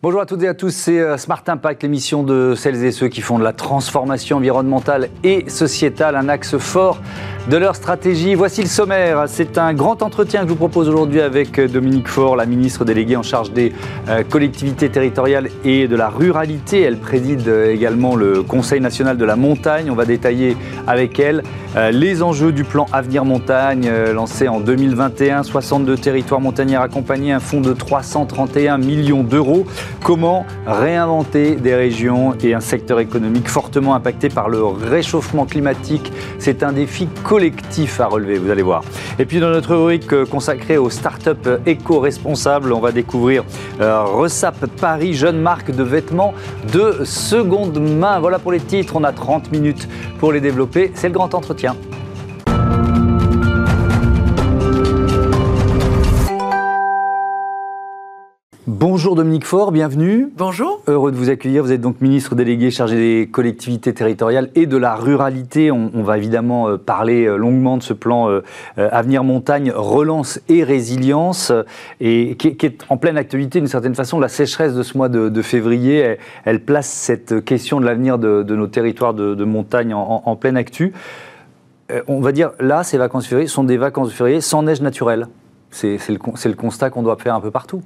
Bonjour à toutes et à tous, c'est euh, Smart Impact, l'émission de celles et ceux qui font de la transformation environnementale et sociétale un axe fort de leur stratégie. Voici le sommaire. C'est un grand entretien que je vous propose aujourd'hui avec euh, Dominique Faure, la ministre déléguée en charge des euh, collectivités territoriales et de la ruralité. Elle préside également le Conseil national de la montagne. On va détailler avec elle les enjeux du plan Avenir Montagne lancé en 2021. 62 territoires montagnards accompagnés, un fonds de 331 millions d'euros. Comment réinventer des régions et un secteur économique fortement impacté par le réchauffement climatique? C'est un défi collectif à relever, vous allez voir. Et puis dans notre rubrique euh, consacrée aux startups éco-responsables, on va découvrir euh, Resap Paris, jeune marque de vêtements de seconde main. Voilà pour les titres, on a 30 minutes pour les développer. C'est le grand entretien. Bonjour Dominique Faure, bienvenue. Bonjour. Heureux de vous accueillir. Vous êtes donc ministre délégué chargé des collectivités territoriales et de la ruralité. On, va évidemment euh, parler euh, longuement de ce plan euh, Avenir Montagne, relance et résilience, et qui, est en pleine actualité d'une certaine façon. La sécheresse de ce mois de, février, elle, place cette question de l'avenir de, nos territoires de, montagne en, pleine actu. on va dire, là, ces vacances février sont des vacances février sans neige naturelle. C'est le, le constat qu'on doit faire un peu partout.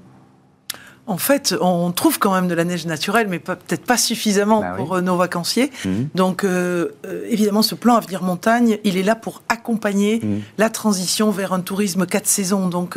En fait, on trouve quand même de la neige naturelle, mais peut-être pas suffisamment bah pour euh, nos vacanciers. Mhm. Donc, euh, euh, évidemment, ce plan Avenir Montagne, il est là pour accompagner mhm. la transition vers un tourisme quatre saisons. Donc,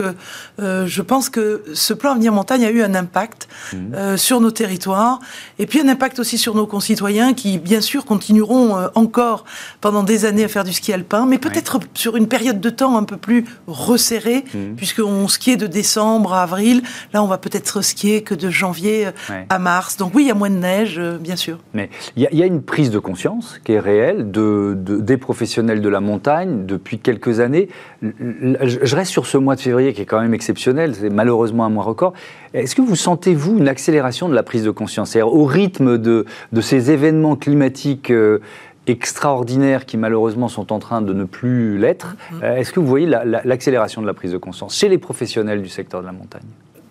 je pense que ce plan Avenir Montagne a eu un impact mhm. sur nos territoires, et puis un impact aussi sur nos concitoyens qui, bien sûr, continueront encore pendant des années à faire du ski alpin, mais peut-être sur une période de temps un peu plus resserrée, puisqu'on skiait de décembre à avril. Là, on va peut-être skier que de janvier euh, à mars. Donc oui, il y a moins de neige, euh, bien sûr. Mais il y, a une prise de conscience qui est réelle de, des professionnels de la montagne depuis quelques années. Je reste sur ce mois de février qui est quand même exceptionnel, c'est malheureusement un mois record. Est-ce que vous sentez, vous, une accélération de la prise de conscience Au rythme de, de ces événements climatiques euh, extraordinaires qui malheureusement sont en train de ne plus l'être, mm-hmm. est-ce que vous voyez l'accélération de la prise de conscience chez les professionnels du secteur de la montagne?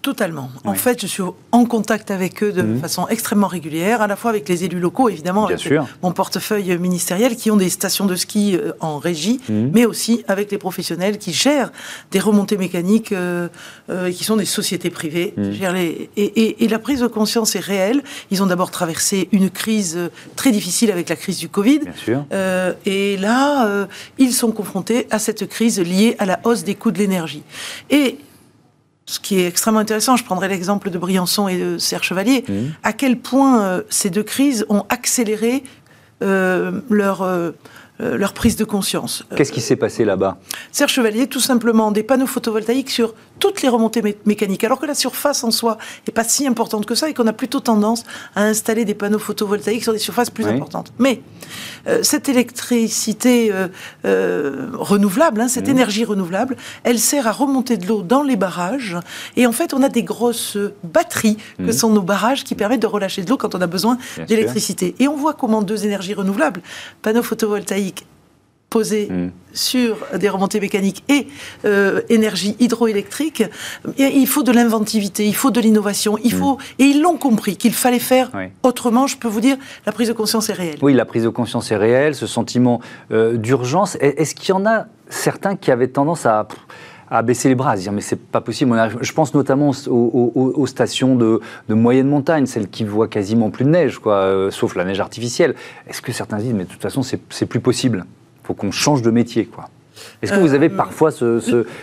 Totalement. En fait, je suis en contact avec eux de mhm. façon extrêmement régulière, à la fois avec les élus locaux, évidemment, avec mon portefeuille ministériel, qui ont des stations de ski euh, en régie, mhm. mais aussi avec les professionnels qui gèrent des remontées mécaniques, euh, euh, qui sont des sociétés privées. Mhm. et, la prise de conscience est réelle. Ils ont d'abord traversé une crise très difficile avec la crise du Covid. et là, ils sont confrontés à cette crise liée à la hausse des coûts de l'énergie. Et ce qui est extrêmement intéressant, je prendrai l'exemple de Briançon et de Serre Chevalier, mmh. à quel point euh, ces deux crises ont accéléré euh, leur, euh, leur prise de conscience. Qu'est-ce qui s'est passé là-bas? Serre Chevalier, tout simplement des panneaux photovoltaïques sur toutes les remontées mécaniques, alors que la surface en soi n'est pas si importante que ça et qu'on a plutôt tendance à installer des panneaux photovoltaïques sur des surfaces plus importantes. Mais euh, cette électricité euh, euh, renouvelable, hein, cette mmh. énergie renouvelable, elle sert à remonter de l'eau dans les barrages et en fait on a des grosses batteries que mmh. sont nos barrages qui permettent de relâcher de l'eau quand on a besoin d'électricité. Et on voit comment deux énergies renouvelables, panneaux photovoltaïques posé hmm. sur des remontées mécaniques et euh, énergie hydroélectrique, il faut de l'inventivité, il faut de l'innovation, il hmm. faut et ils l'ont compris qu'il fallait faire autrement. Je peux vous dire, la prise de conscience est réelle. Oui, la prise de conscience est réelle, ce sentiment euh, d'urgence. Est-ce qu'il y en a certains qui avaient tendance à à baisser les bras, à se dire mais c'est pas possible. Je pense notamment aux, stations de, moyenne montagne, celles qui voient quasiment plus de neige, quoi, euh, sauf la neige artificielle. Est-ce que certains disent mais de toute façon c'est plus possible? Faut qu'on change de métier, quoi. Est-ce que vous avez euh, parfois ce,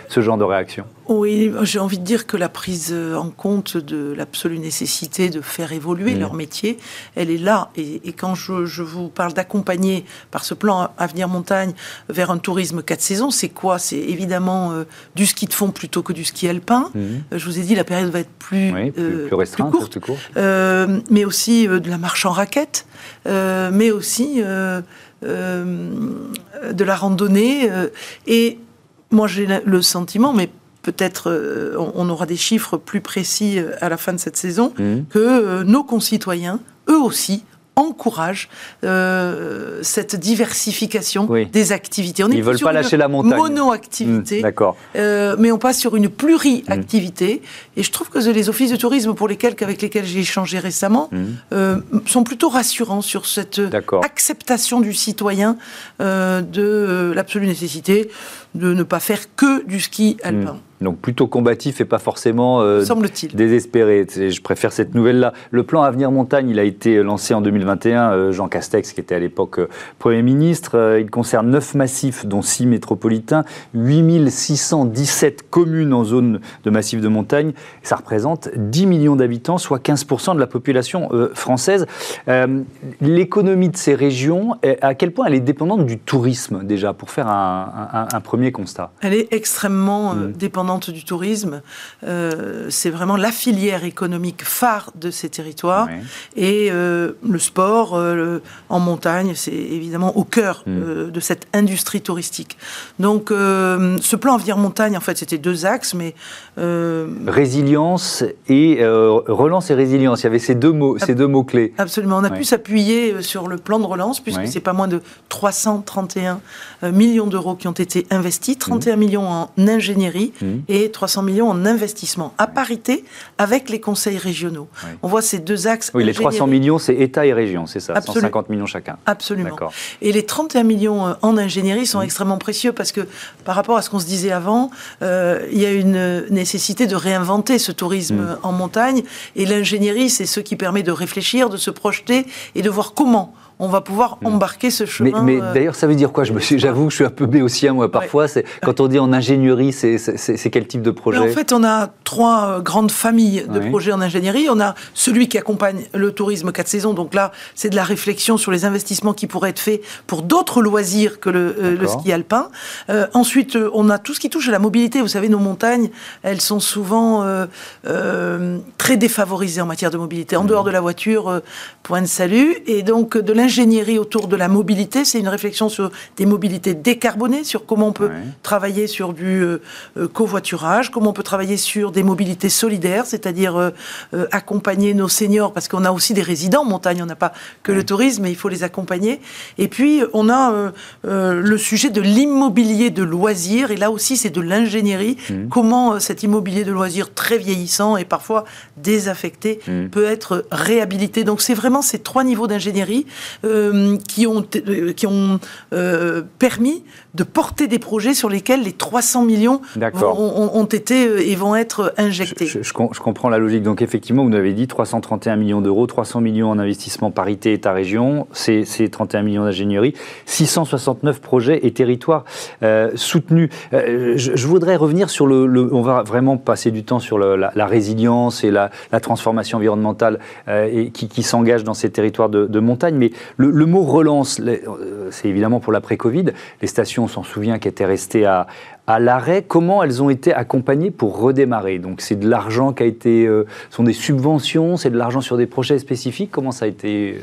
ce, genre de réaction? Oui, j'ai envie de dire que la prise en compte de l'absolue nécessité de faire évoluer mmh. leur métier, elle est là. Et, quand je, je, vous parle d'accompagner par ce plan Avenir Montagne vers un tourisme quatre saisons, c'est quoi? C'est évidemment euh, du ski de fond plutôt que du ski alpin. Mmh. Euh, je vous ai dit, la période va être plus, plus, restreinte, plus courte, mais aussi de la marche en raquette, mais aussi euh, de la randonnée. Euh, et moi, j'ai le sentiment, mais peut-être euh, on, aura des chiffres plus précis à la fin de cette saison, mmh. que nos concitoyens, eux aussi, encourage euh, cette diversification des activités. On Ils ne veulent pas lâcher la montagne. Monoactivité. Mmh, D'accord. Euh, mais on passe sur une pluriactivité. Mmh. Et je trouve que les offices de tourisme, pour lesquels, avec lesquels j'ai échangé récemment, mmh. euh, sont plutôt rassurants sur cette acceptation du citoyen de l'absolue nécessité de ne pas faire que du ski alpin. Donc plutôt combatif et pas forcément euh, désespéré. Je préfère cette nouvelle-là. Le plan Avenir Montagne, il a été lancé en 2021. Euh, Jean Castex, qui était à l'époque euh, Premier ministre, il concerne 9 massifs, dont 6 métropolitains, 8617 communes en zone de massif de montagne. Ça représente 10 millions d'habitants, soit 15% de la population française. L'économie de ces régions, à quel point elle est dépendante du tourisme déjà, pour faire un, premier constat? Elle est extrêmement mmh. dépendante du tourisme. Euh, c'est vraiment la filière économique phare de ces territoires. Et euh, le sport euh, en montagne, c'est évidemment au cœur mm. de cette industrie touristique. Donc, ce plan Avenir Montagne, en fait, c'était deux axes, mais... Résilience et relance et résilience, il y avait ces deux mots, ces deux mots clés. Absolument. On a pu s'appuyer sur le plan de relance, puisque c'est pas moins de 331 millions d'euros qui ont été investis, 31 mm. millions en ingénierie. Mm et 300 millions en investissement, à parité avec les conseils régionaux. On voit ces deux axes. Oui, les 300 millions, c'est État et région, c'est ça, 150 millions chacun. Absolument. Et les 31 millions euh, en ingénierie sont mmh. extrêmement précieux parce que par rapport à ce qu'on se disait avant, euh, il y a une nécessité de réinventer ce tourisme mmh. en montagne. Et l'ingénierie, c'est ce qui permet de réfléchir, de se projeter et de voir comment on va pouvoir hmm. embarquer ce chemin. Mais, euh, d'ailleurs, ça veut dire quoi? J'avoue que je suis un peu béotien, moi, parfois. C'est Quand on dit en ingénierie, c'est quel type de projet En fait, on a trois euh, grandes familles de projets en ingénierie. On a celui qui accompagne le tourisme quatre saisons. Donc là, c'est de la réflexion sur les investissements qui pourraient être faits pour d'autres loisirs que le, euh, ski alpin. ensuite, on a tout ce qui touche à la mobilité. Vous savez, nos montagnes, elles sont souvent très défavorisées en matière de mobilité. En hmm. dehors de la voiture, point de salut. Et donc, de l'ingénierie autour de la mobilité. C'est une réflexion sur des mobilités décarbonées, sur comment on peut travailler sur du euh, euh, covoiturage, comment on peut travailler sur des mobilités solidaires, c'est-à-dire euh, accompagner nos seniors, parce qu'on a aussi des résidents en montagne, on n'a pas que le tourisme, mais il faut les accompagner. Et puis, on a le sujet de l'immobilier de loisirs, et là aussi, c'est de l'ingénierie. Mmh. Comment cet immobilier de loisirs très vieillissant et parfois désaffecté mmh. peut être réhabilité. Donc, c'est vraiment ces trois niveaux d'ingénierie euh, qui ont, euh, qui ont euh, permis de porter des projets sur lesquels les 300 millions ont, été et vont être injectés. Je, comprends la logique. Donc effectivement, vous nous avez dit 331 millions d'euros, 300 millions en investissement parité État-région, c'est 31 millions d'ingénierie, 669 projets et territoires soutenus. je, voudrais revenir sur le, On va vraiment passer du temps sur la, résilience et la, transformation environnementale et qui, qui s'engage dans ces territoires de, de montagne, mais le, mot relance, euh, c'est évidemment pour l'après-Covid. Les stations, on s'en souvient, qui étaient restées à, l'arrêt. Comment elles ont été accompagnées pour redémarrer? Donc c'est de l'argent qui a été, euh, sont des subventions, c'est de l'argent sur des projets spécifiques? Comment ça a été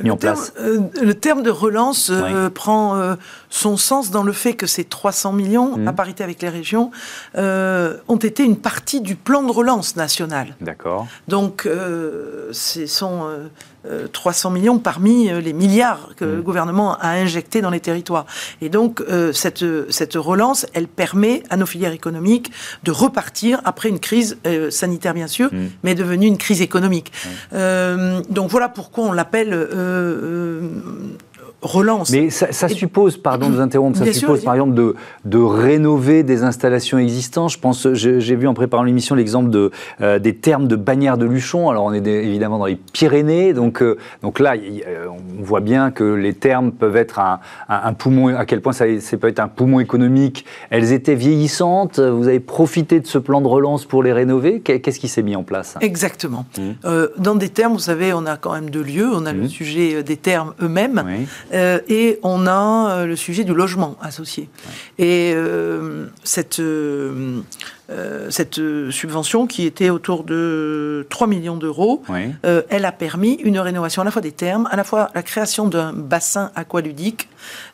euh, mis en place Le terme de relance prend son sens dans le fait que ces 300 millions, mmh. à parité avec les régions, ont été une partie du plan de relance national. D'accord. Donc, ce sont 300 euh, millions parmi euh, les milliards que le mmh. gouvernement a injectés dans les territoires. Et donc, euh, cette, cette relance, elle permet à nos filières économiques de repartir après une crise sanitaire, bien sûr, mmh. mais devenue une crise économique. donc voilà pourquoi on l'appelle euh, euh relance. Mais ça, suppose, pardon de vous interrompre, ça suppose par exemple de, de rénover des installations existantes. Je pense, j'ai vu en préparant l'émission l'exemple de, euh, des termes de bannière de Luchon. Alors on est évidemment dans les Pyrénées, donc, euh, donc là euh, on voit bien que les termes peuvent être un, un, poumon, à quel point ça, ça, peut être un poumon économique. Elles étaient vieillissantes, vous avez profité de ce plan de relance pour les rénover. Qu'est-ce qui s'est mis en place? Exactement. Mmh. dans des termes, vous savez, on a quand même deux lieux. On a le mmh. sujet des termes eux-mêmes. Oui. Euh, et on a euh, le sujet du logement associé. Et euh, cette euh, cette subvention qui était autour de 3 millions d'euros, elle a permis une rénovation à la fois des termes, à la fois la création d'un bassin aqualudique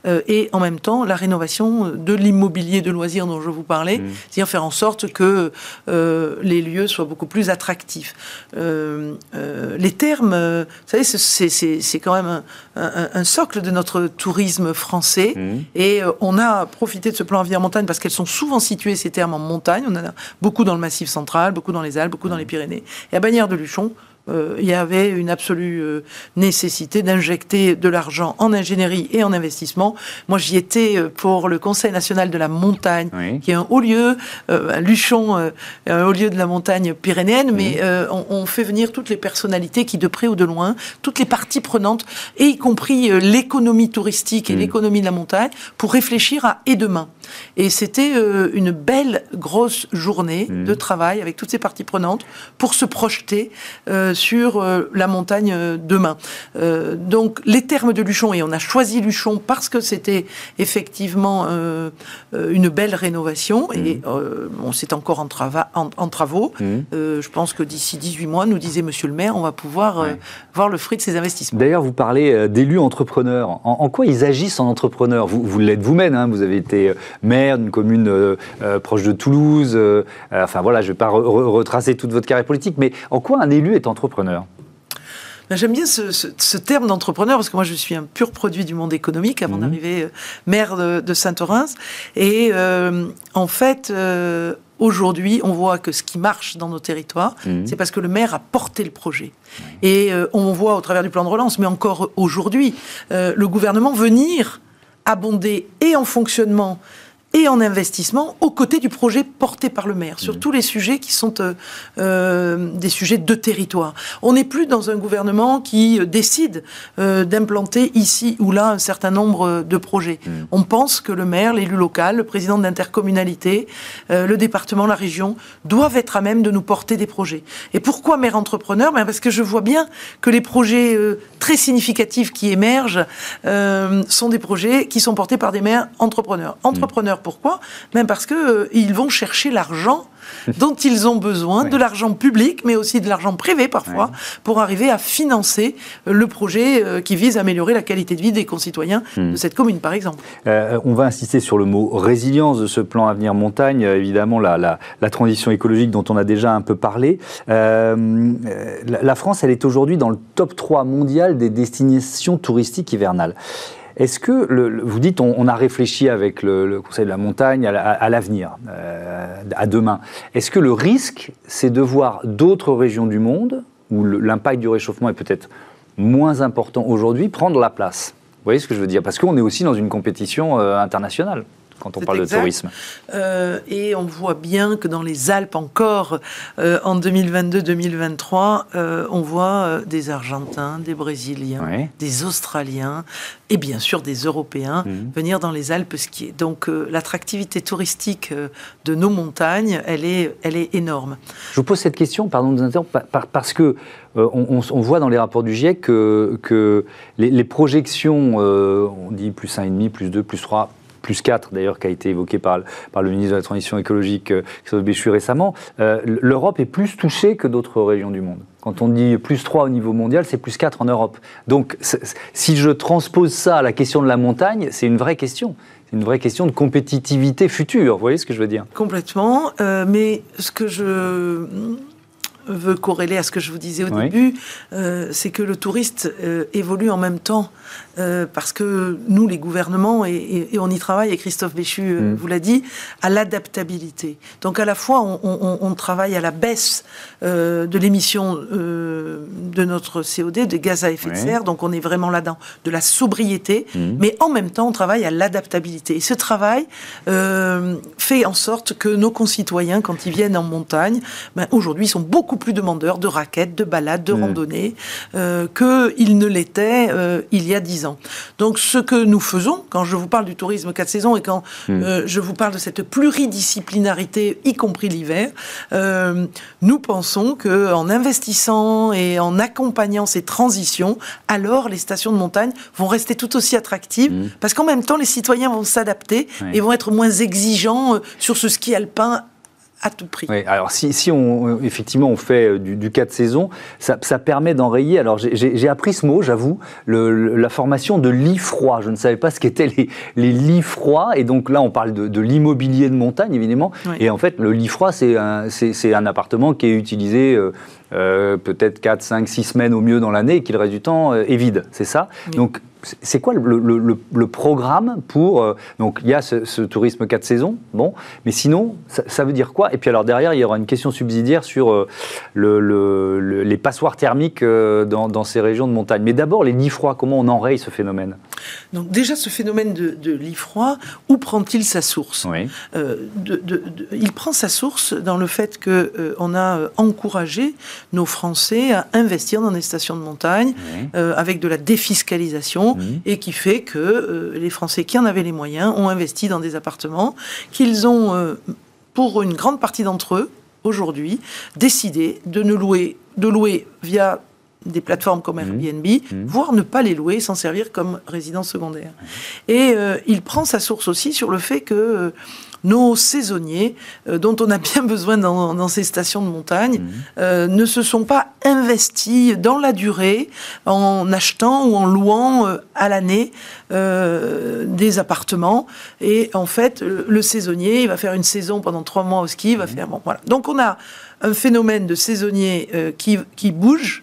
et en même temps la rénovation de l'immobilier de loisirs dont je vous parlais, mmh. c'est-à-dire faire en sorte que les lieux soient beaucoup plus attractifs. les termes, vous savez, c'est quand même un, socle de notre tourisme français mmh. et on a profité de ce plan Avenir Montagne parce qu'elles sont souvent situées, ces termes, en montagne. On en a beaucoup dans le Massif central, beaucoup dans les Alpes, beaucoup dans les Pyrénées. Et à Bagnères de Luchon, euh, il y avait une absolue euh, nécessité d'injecter de l'argent en ingénierie et en investissement. Moi, j'y étais euh, pour le Conseil national de la montagne, qui est un haut lieu, à Luchon, un haut lieu de la montagne pyrénéenne, mais on, on, fait venir toutes les personnalités qui, de près ou de loin, toutes les parties prenantes, et y compris l'économie touristique et l'économie de la montagne, pour réfléchir à et demain. Et c'était une belle grosse journée de travail avec toutes ces parties prenantes pour se projeter sur euh, la montagne euh, demain. Euh, donc les termes de Luchon, et on a choisi Luchon parce que c'était effectivement une belle rénovation, et mmh. on c'est encore en, en, travaux. Mmh. je pense que d'ici 18 mois, nous disait Monsieur le maire, on va pouvoir voir le fruit de ces investissements. D'ailleurs, vous parlez d'élus entrepreneurs. En, quoi ils agissent en entrepreneurs? Vous, vous l'êtes vous-même, hein. vous avez été maire d'une commune proche de Toulouse. enfin voilà, je ne vais pas retracer toute votre carrière politique, mais en quoi un élu est entrepreneur entrepreneur ben, J'aime bien ce, terme d'entrepreneur parce que moi je suis un pur produit du monde économique avant mhm. d'arriver euh, maire de, Saint-Orens. Et euh, en fait, euh, aujourd'hui, on voit que ce qui marche dans nos territoires, mhm. c'est parce que le maire a porté le projet. Et on voit au travers du plan de relance, mais encore aujourd'hui, le gouvernement venir abonder et en fonctionnement et en investissement aux côtés du projet porté par le maire sur mmh. tous les sujets qui sont euh, euh, des sujets de territoire. On n'est plus dans un gouvernement qui euh, décide d'implanter ici ou là un certain nombre de projets. Mmh. On pense que le maire, l'élu local, le président d'intercommunalité, le département, la région doivent être à même de nous porter des projets. Et pourquoi maire entrepreneur? Ben Parce que je vois bien que les projets très significatifs qui émergent sont des projets qui sont portés par des maires entrepreneurs. Mmh. Entrepreneurs pourquoi Même parce qu'ils euh, vont chercher l'argent dont ils ont besoin, de l'argent public, mais aussi de l'argent privé parfois, pour arriver à financer euh, le projet euh, qui vise à améliorer la qualité de vie des concitoyens de hmm. cette commune, par exemple. on va insister sur le mot résilience de ce plan Avenir Montagne, évidemment la, la, transition écologique dont on a déjà un peu parlé. la, la France, elle est aujourd'hui dans le top 3 mondial des destinations touristiques hivernales. Est-ce que, vous dites, on, a réfléchi avec le, Conseil de la montagne à, l'avenir, euh, à demain. Est-ce que le risque, c'est de voir d'autres régions du monde, où l'impact du réchauffement est peut-être moins important aujourd'hui, prendre la place? Vous voyez ce que je veux dire? Parce qu'on est aussi dans une compétition euh, internationale quand on parle de tourisme. Euh, et on voit bien que dans les Alpes encore, euh, en 2022-2023, euh, on voit des Argentins, des Brésiliens, des Australiens et bien sûr des Européens mhm. venir dans les Alpes skier. Donc l'attractivité touristique de nos montagnes, elle est, elle est énorme. Je vous pose cette question, pardon de vous interrompre, parce que on, voit dans les rapports du GIEC que, que les, les projections, on dit plus 1,5, plus 2, plus 3, plus 4 d'ailleurs, qui a été évoqué par, le ministre de la Transition écologique, euh, Christophe Béchu, récemment, euh, l'Europe est plus touchée que d'autres régions du monde. Quand on dit plus 3 au niveau mondial, c'est plus 4 en Europe. Donc, si je transpose ça à la question de la montagne, c'est une vraie question. C'est une vraie question de compétitivité future. Vous voyez ce que je veux dire? Complètement. Euh, mais ce que je veux corréler à ce que je vous disais au début, c'est que le touriste évolue en même temps euh, parce que nous, les gouvernements, et, on y travaille, et Christophe Béchu euh, mm. vous l'a dit, à l'adaptabilité. Donc à la fois, on, travaille à la baisse euh, de l'émission de notre CO2, des gaz à effet de serre, donc on est vraiment là-dedans, de la sobriété, mm. mais en même temps, on travaille à l'adaptabilité. Et ce travail fait en sorte que nos concitoyens, quand ils viennent en montagne, ben, aujourd'hui, sont beaucoup plus demandeurs de raquettes, de balades, de mm. randonnées, qu'ils ne l'étaient il y a 10 ans. Donc ce que nous faisons, quand je vous parle du tourisme 4 saisons et quand hmm. euh, je vous parle de cette pluridisciplinarité, y compris l'hiver, euh, nous pensons qu'en investissant et en accompagnant ces transitions, alors les stations de montagne vont rester tout aussi attractives, hmm. parce qu'en même temps, les citoyens vont s'adapter et vont être moins exigeants euh, sur ce ski alpin à tout prix. Oui, alors si, si on, effectivement on fait euh, du, du 4 saisons, ça, ça permet d'enrayer, alors j'ai appris ce mot, j'avoue, la formation de lit froid. Je ne savais pas ce qu'étaient les, les, lits froids, et donc là on parle de, de l'immobilier de montagne évidemment, et en fait le lit froid c'est un, un, appartement qui est utilisé... Euh, euh, peut-être 4, 5, 6 semaines au mieux dans l'année et qui le reste du temps est vide, c'est ça? Donc c'est quoi le, programme pour... Euh, donc, il y a ce, tourisme 4 saisons, bon, mais sinon, ça, veut dire quoi? Et puis alors derrière, il y aura une question subsidiaire sur euh, les passoires thermiques euh, dans, ces régions de montagne. Mais d'abord, les lits froids, comment on enraye ce phénomène? Donc déjà, ce phénomène de, de lit froid, où prend-il sa source Il prend sa source dans le fait qu'on a encouragé nos Français à investir dans des stations de montagne avec de la défiscalisation et qui fait que euh, les Français qui en avaient les moyens ont investi dans des appartements qu'ils ont, euh, pour une grande partie d'entre eux, aujourd'hui, décidé de ne louer, de louer via des plateformes comme mhm. Airbnb, mhm. voire ne pas les louer, s'en servir comme résidence secondaire. Et euh, il prend sa source aussi sur le fait que nos saisonniers, euh, dont on a bien besoin dans, ces stations de montagne, mhm. euh, ne se sont pas investis dans la durée en achetant ou en louant euh, à l'année des appartements. Et en fait, le, saisonnier, il va faire une saison pendant trois mois au ski, il va faire... Bon, voilà. Donc on a un phénomène de saisonnier qui, qui bouge,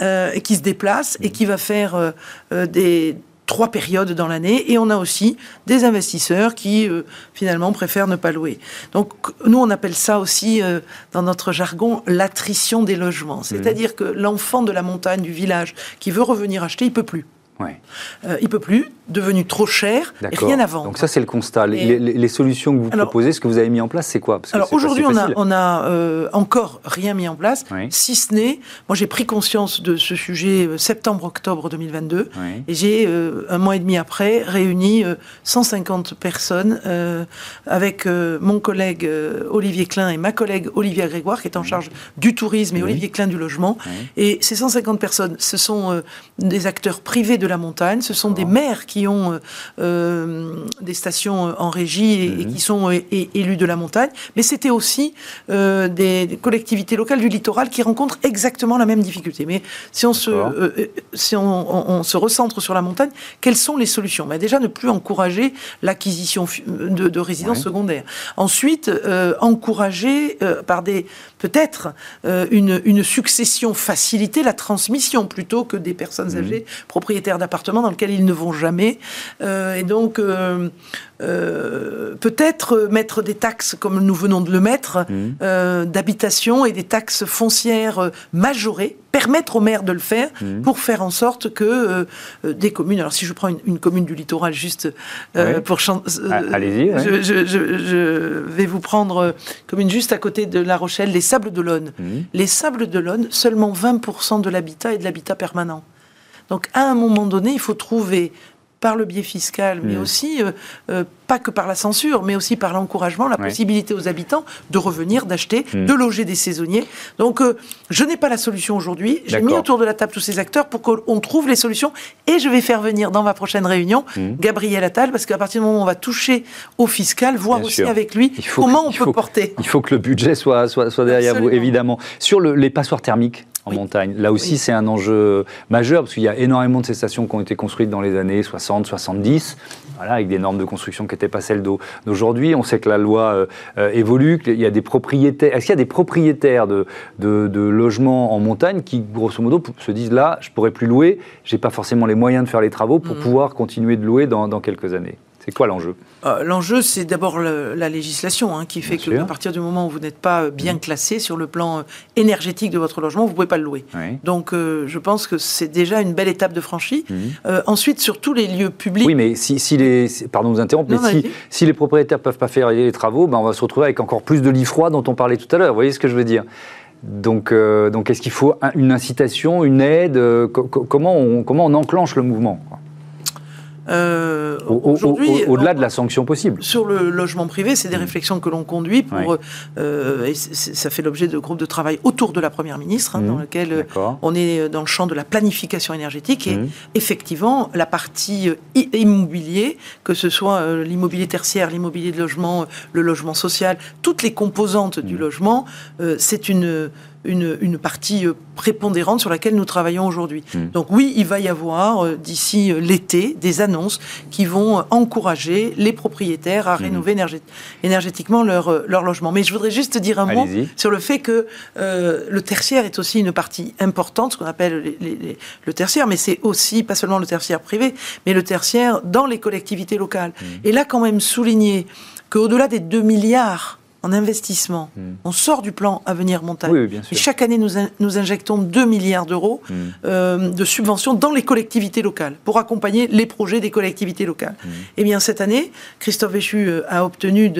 et qui se déplace, et qui va faire des trois périodes dans l'année et on a aussi des investisseurs qui euh, finalement préfèrent ne pas louer. Donc nous on appelle ça aussi euh, dans notre jargon l'attrition des logements, mmh. c'est-à-dire que l'enfant de la montagne du village qui veut revenir acheter, il peut plus. Ouais. Euh, il peut plus, devenu trop cher, et rien à vendre. Donc ça, c'est le constat. Les, solutions que vous proposez, ce que vous avez mis en place, c'est quoi? Alors aujourd'hui, on a, on a euh, encore rien mis en place, si ce n'est, moi j'ai pris conscience de ce sujet euh, septembre-octobre 2022, et j'ai, un mois et demi après, réuni 150 personnes avec mon collègue Olivier Klein et ma collègue Olivia Grégoire, qui est en charge du tourisme, et Olivier Klein du logement. Et ces 150 personnes, ce sont des acteurs privés de de la montagne. Ce sont des maires qui ont euh, euh, des stations euh, en régie et, qui sont élus de la montagne. Mais c'était aussi des, collectivités locales du littoral qui rencontrent exactement la même difficulté. Mais si on se, si on, se recentre sur la montagne, quelles sont les solutions? Mais Déjà, ne plus encourager l'acquisition de, résidences secondaires. Ensuite, encourager par des peut-être une, une succession faciliter la transmission plutôt que des personnes mmh. âgées propriétaires d'appartements dans lesquels ils ne vont jamais. Euh, et donc, euh, euh, peut-être mettre des taxes, comme nous venons de le mettre, mmh. d'habitation et des taxes foncières majorées, permettre aux maires de le faire mmh. pour faire en sorte que des communes, alors si je prends une, commune du littoral juste pour ah, Allez-y. Je, je, vais vous prendre commune juste à côté de La Rochelle, les Sables d'Olonne. Mmh. Les Sables d'Olonne, seulement 20% de l'habitat est de l'habitat permanent. Donc à un moment donné, il faut trouver par le biais fiscal, mais mm. aussi, euh, euh, pas que par la censure, mais aussi par l'encouragement, la possibilité aux habitants de revenir, d'acheter, mm. de loger des saisonniers. Donc, euh, je n'ai pas la solution aujourd'hui. J'ai mis autour de la table tous ces acteurs pour qu'on trouve les solutions. Et je vais faire venir dans ma prochaine réunion mm. Gabriel Attal, parce qu'à partir du moment où on va toucher au fiscal, voir aussi avec lui comment on peut porter. Il faut que le budget soit, soit, soit derrière vous, évidemment. Sur les passoires thermiques, en montagne. Là aussi, c'est un enjeu majeur parce qu'il y a énormément de ces stations qui ont été construites dans les années 60, 70, voilà, avec des normes de construction qui n'étaient pas celles d'aujourd'hui. On sait que la loi euh, euh, évolue, qu'il y a des propriétaires. Est-ce qu'il y a des propriétaires de, de, logements en montagne qui, grosso modo, se disent là, je pourrais plus louer, j'ai pas forcément les moyens de faire les travaux pour mmh. pouvoir continuer de louer dans, dans quelques années? C'est quoi l'enjeu? Euh, L'enjeu, c'est d'abord la législation hein, qui fait que à partir du moment où vous n'êtes pas bien mmh. classé sur le plan euh, énergétique de votre logement, vous ne pouvez pas le louer. Donc, euh, je pense que c'est déjà une belle étape de franchie. Mmh. ensuite, sur tous les lieux publics. Oui, mais si, les, pardon de vous interrompre, mais si, les propriétaires peuvent pas faire les travaux, ben on va se retrouver avec encore plus de lits froids dont on parlait tout à l'heure. Vous voyez ce que je veux dire? Donc, donc est-ce qu'il faut une incitation, une aide? Comment, on, comment on enclenche le mouvement Euh, aujourd'hui, au-delà de la sanction possible. Sur le logement privé, c'est des mmh. réflexions que l'on conduit pour. Euh, et ça fait l'objet de groupes de travail autour de la première ministre, hein, mmh. dans lequel euh, on est dans le champ de la planification énergétique et mmh. effectivement la partie immobilier, que ce soit l'immobilier tertiaire, l'immobilier de logement, le logement social, toutes les composantes du logement, c'est une une, partie euh, prépondérante sur laquelle nous travaillons aujourd'hui. Hmm. Donc oui, il va y avoir euh, d'ici euh, l'été des annonces qui vont encourager les propriétaires à hmm. rénover énergétiquement leur, leur logement. Mais je voudrais juste dire un mot sur le fait que le tertiaire est aussi une partie importante, ce qu'on appelle le tertiaire, mais c'est aussi pas seulement le tertiaire privé, mais le tertiaire dans les collectivités locales. Hmm. Et là, quand même souligner qu'au-delà des 2 milliards en investissement. Hmm. On sort du plan Avenir Montagne. Et chaque année, nous, nous injectons 2 milliards d'euros hmm. euh, de subventions dans les collectivités locales pour accompagner les projets des collectivités locales. Hmm. Eh bien, cette année, Christophe Béchu euh, a obtenu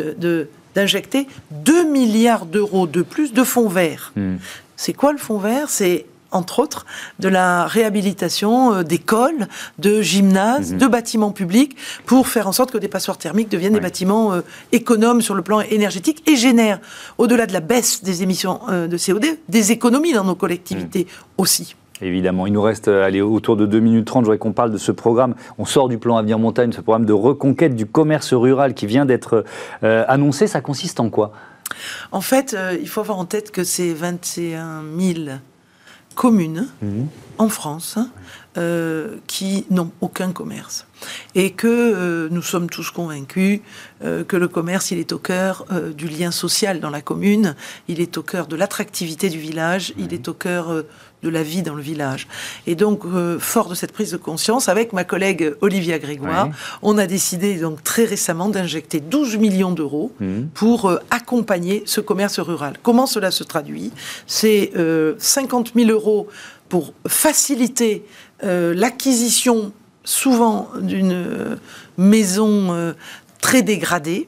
d'injecter 2 milliards d'euros de plus de fonds verts. C'est quoi le fonds vert? C'est entre autres, de la réhabilitation euh, d'écoles, de gymnases, mhm. de bâtiments publics, pour faire en sorte que des passoires thermiques deviennent des bâtiments euh, économes sur le plan énergétique et génèrent, au-delà de la baisse des émissions euh, de CO2, des économies dans nos collectivités mhm. aussi. Évidemment, il nous reste allez, autour de 2 minutes 30. Je voudrais qu'on parle de ce programme. On sort du plan Avenir Montagne, ce programme de reconquête du commerce rural qui vient d'être annoncé. Ça consiste en quoi? En fait, il faut avoir en tête que c'est 21 000 communes mhm. en France euh, qui n'ont aucun commerce. Et que euh, nous sommes tous convaincus euh, que le commerce, il est au cœur du lien social dans la commune, il est au cœur de l'attractivité du village, il est au cœur de la vie dans le village. Et donc, fort de cette prise de conscience, avec ma collègue Olivia Grégoire, on a décidé donc très récemment d'injecter 12 millions d'euros mhm. pour accompagner ce commerce rural. Comment cela se traduit? C'est 50 000 euros pour faciliter euh, l'acquisition souvent d'une euh, maison euh, très dégradée,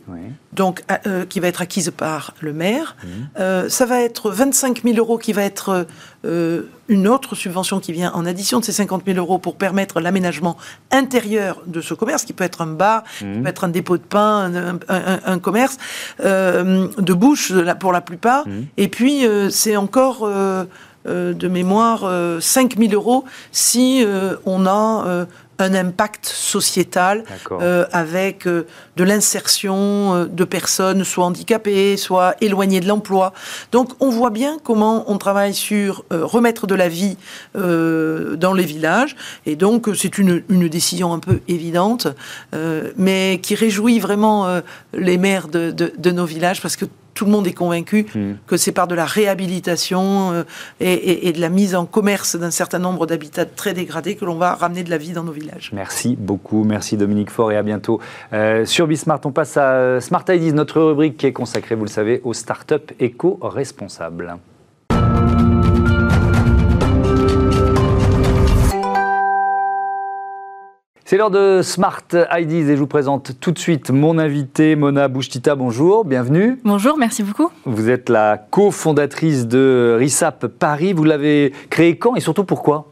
donc qui va être acquise par le maire. Mmh. ça va être 25 000 euros qui va être une autre subvention qui vient en addition de ces 50 000 euros pour permettre l'aménagement intérieur de ce commerce, qui peut être un bar, qui mmh. peut être un dépôt de pain, un, commerce de bouche pour la plupart. Mmh. Et puis c'est encore euh, de mémoire 5 euh, 000 euros si euh, on a un impact sociétal avec de l'insertion de personnes soit handicapées, soit éloignées de l'emploi. Donc on voit bien comment on travaille sur remettre de la vie dans les villages. Et donc c'est une, décision un peu évidente, mais qui réjouit vraiment les maires de, de nos villages parce que tout le monde est convaincu hmm. que c'est par de la réhabilitation euh, et, de la mise en commerce d'un certain nombre d'habitats très dégradés que l'on va ramener de la vie dans nos villages. Merci beaucoup, merci Dominique Faure et à bientôt. Euh, sur Bismart, on passe à euh, Smart Ideas, notre rubrique qui est consacrée, vous le savez, aux startups éco-responsables. C'est l'heure de Smart Ideas et je vous présente tout de suite mon invité, Mona Bouchtita. Bonjour, bienvenue. Bonjour, merci beaucoup. Vous êtes la cofondatrice de RISAP Paris. Vous l'avez créé quand et surtout pourquoi?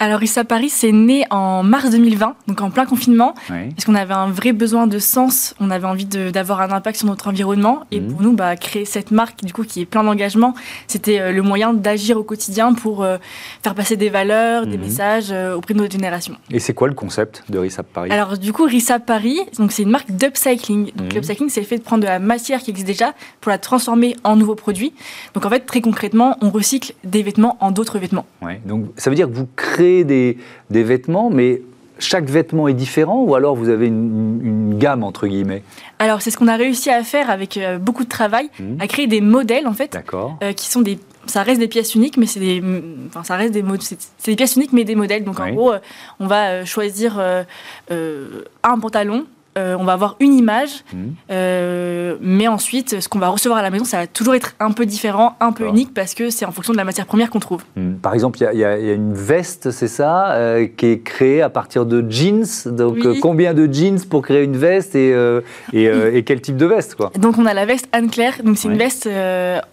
Alors Issa Paris, c'est né en mars 2020, donc en plein confinement, parce qu'on avait un vrai besoin de sens, on avait envie d'avoir un impact sur notre environnement, et mhm. pour nous, bah, créer cette marque, du coup, qui est plein d'engagement, c'était euh, le moyen d'agir au quotidien pour euh, faire passer des valeurs, des mhm. messages euh, auprès de notre génération. Et c'est quoi le concept de Rissap Paris? Alors du coup, Rissap Paris, donc c'est une marque d'upcycling. Donc mhm. l'upcycling, c'est le fait de prendre de la matière qui existe déjà pour la transformer en nouveaux produits. Donc en fait, très concrètement, on recycle des vêtements en d'autres vêtements. Ouais. Donc ça veut dire que vous créez des, vêtements, mais chaque vêtement est différent ou alors vous avez une, gamme entre guillemets Alors c'est ce qu'on a réussi à faire avec euh, beaucoup de travail, mmh. à créer des modèles en fait, euh, qui sont des, ça reste des pièces uniques, mais c'est des, enfin ça reste des c'est des pièces uniques mais des modèles. Donc en gros, euh, on va choisir un pantalon, on va avoir une image, mmh. mais ensuite, ce qu'on va recevoir à la maison, ça va toujours être un peu différent, un peu unique, parce que c'est en fonction de la matière première qu'on trouve. Hmm. Par exemple, il y, a une veste, c'est ça, qui est créée à partir de jeans. Donc, combien de jeans pour créer une veste et, et, quel type de veste quoi? Donc, on a la veste Anne-Claire. Donc, c'est une veste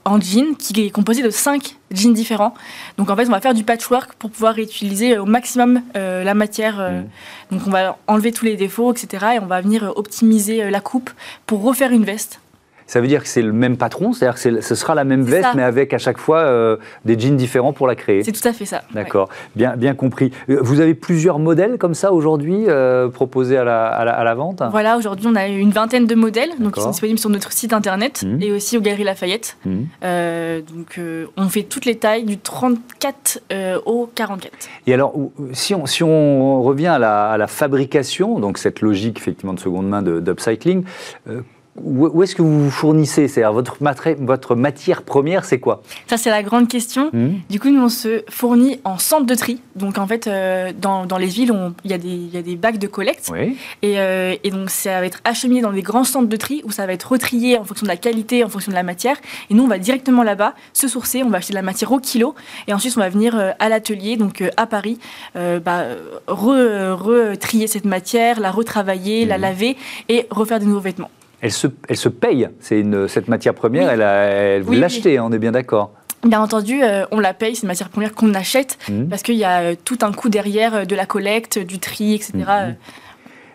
en jean qui est composée de 5 jeans différents. Donc en fait, on va faire du patchwork pour pouvoir réutiliser au maximum euh, la matière. Euh. Mm. Donc on va enlever tous les défauts, etc. Et on va venir optimiser euh, la coupe pour refaire une veste. Ça veut dire que c'est le même patron, c'est-à-dire que ce sera la même veste, mais avec à chaque fois euh, des jeans différents pour la créer. C'est tout à fait ça. D'accord, bien, bien compris. Euh, vous avez plusieurs modèles comme ça aujourd'hui euh, proposés à la, à, la, vente? Voilà, aujourd'hui on a une vingtaine de modèles, donc qui sont disponibles sur notre site internet mmh. et aussi aux Galeries Lafayette. Mmh. donc on fait toutes les tailles du 34 au 44. Et alors, si on, si on revient à la, à la fabrication, donc cette logique effectivement de seconde main d'upcycling, où est-ce que vous vous fournissez? C'est-à-dire votre, votre matière première, c'est quoi? Ça, c'est la grande question. Mmh. Du coup, nous, on se fournit en centre de tri. Donc, en fait, euh, dans, dans, les villes, il y, y, a des bacs de collecte. Et, euh, et, donc, ça va être acheminé dans des grands centres de tri où ça va être retrié en fonction de la qualité, en fonction de la matière. Et nous, on va directement là-bas se sourcer. On va acheter de la matière au kilo. Et ensuite, on va venir euh, à l'atelier, donc à Paris, bah, retrier cette matière, la retravailler, la mmh. laver et refaire des nouveaux vêtements elle se, elle se paye. C'est une, cette matière première, elle, elle, vous l'achetez, hein, on est bien d'accord. Bien entendu, euh, on la paye, c'est une matière première qu'on achète, mmh. parce qu'il y a euh, tout un coût derrière euh, de la collecte, du tri, etc. Mmh.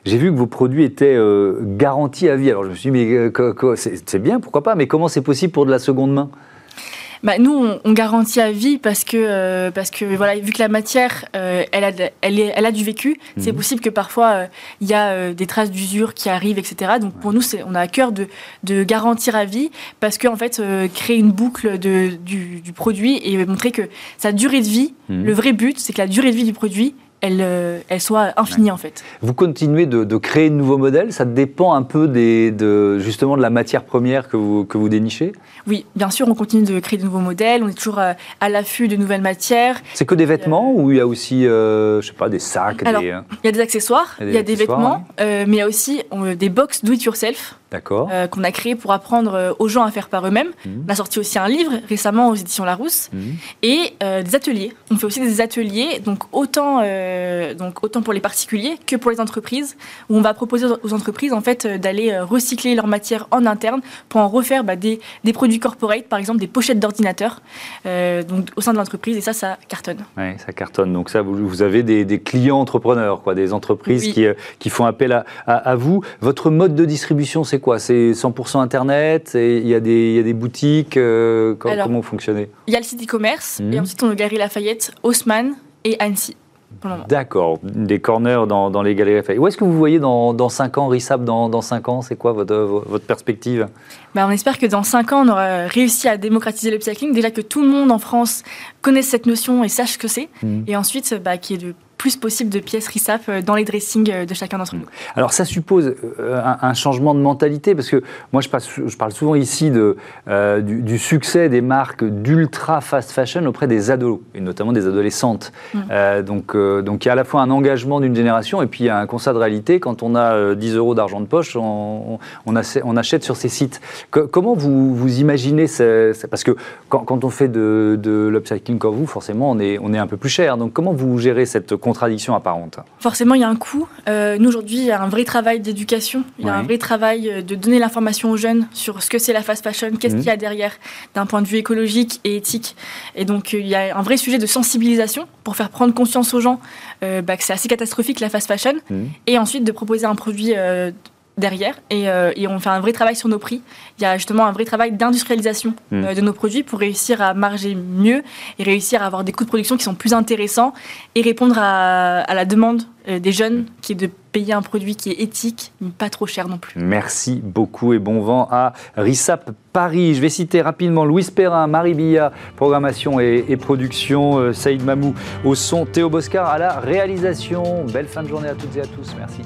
J'ai vu que vos produits étaient garantis à vie. Alors je me suis dit, mais c'est bien, pourquoi pas, mais comment c'est possible pour de la seconde main? Bah, nous, on, garantit à vie parce que, euh, parce que voilà, vu que la matière, euh, elle, a, elle, est, elle a du vécu, c'est mhm. possible que parfois euh, il y a des traces d'usure qui arrivent, etc. Donc pour nous, on a à cœur de, de, garantir à vie parce qu'en en fait, créer une boucle de, du, du, produit et montrer que sa durée de vie, mhm. le vrai but, c'est que la durée de vie du produit, elle, elle, soit infinie en fait. Vous continuez de, de, créer de nouveaux modèles, ça dépend un peu des, de, justement de la matière première que vous, que vous dénichez. Oui, bien sûr, on continue de créer de nouveaux modèles, on est toujours euh, à l'affût de nouvelles matières. C'est que des vêtements ou il y a aussi, euh, je sais pas, des sacs Alors, il y a des accessoires, il y a des, vêtements, euh, mais il y a aussi des box do Euh, qu'on a créé pour apprendre euh, aux gens à faire par eux-mêmes. Mhm. On a sorti aussi un livre récemment aux éditions Larousse mhm. et euh, des ateliers. On fait aussi des ateliers, donc autant, donc autant pour les particuliers que pour les entreprises, où on va proposer aux entreprises en fait d'aller recycler leur matière en interne pour en refaire bah, des, des, produits corporate, par exemple des pochettes d'ordinateur, donc au sein de l'entreprise et ça, ça cartonne. Oui, ça cartonne. Donc ça, vous, vous avez des, des, clients entrepreneurs, quoi, des entreprises qui, qui, font appel à, à vous. Votre mode de distribution, c'est quoi C'est 100% Internet Il y, a des, boutiques euh, Comment vous fonctionnez Il y a le site e-commerce, et mhm. ensuite on a Galerie Lafayette, Haussmann et Annecy. D'accord, des corners dans, les galeries Lafayette. Où est-ce que vous voyez dans, dans 5 ans, RISAP, dans, dans 5 ans C'est quoi votre, votre perspective? Bah, On espère que dans 5 ans, on aura réussi à démocratiser le l'upcycling. Déjà que tout le monde en France connaisse cette notion et sache ce que c'est. Mhm. Et ensuite, bah, qu'il y ait de plus possible de pièces RISAP euh, dans les dressings euh, de chacun d'entre nous. Alors ça suppose euh, un, changement de mentalité, parce que moi je, je parle souvent ici de, du, succès des marques d'ultra fast fashion auprès des ados, et notamment des adolescentes. Mm. donc, donc il y a à la fois un engagement d'une génération et puis il y a un constat de réalité. Quand on a 10 euros d'argent de poche, on, on, achète sur ces sites. comment vous, vous imaginez Parce que quand, on fait de, de l'upcycling comme vous, forcément on est, on est un peu plus cher. Donc comment vous gérez cette contradiction apparente Forcément, il y a un coût. Euh, nous, aujourd'hui, il y a un vrai travail d'éducation. Il y a un vrai travail euh, de donner l'information aux jeunes sur ce que c'est la fast fashion, qu'est-ce mhm. qu'il y a derrière d'un point de vue écologique et éthique. Et donc, euh, il y a un vrai sujet de sensibilisation pour faire prendre conscience aux gens bah, que c'est assez catastrophique la fast fashion. Mhm. Et ensuite, de proposer un produit derrière et, et, on fait un vrai travail sur nos prix. Il y a justement un vrai travail d'industrialisation mhm. de nos produits pour réussir à marger mieux et réussir à avoir des coûts de production qui sont plus intéressants et répondre à, à la demande euh, des jeunes qui est de payer un produit qui est éthique, mais pas trop cher non plus. Merci beaucoup et bon vent à RISAP Paris. Je vais citer rapidement Louis Perrin, Marie Billa, programmation et, et production, euh, Saïd Mamou au son, Théo Boscar à la réalisation. Belle fin de journée à toutes et à tous. Merci.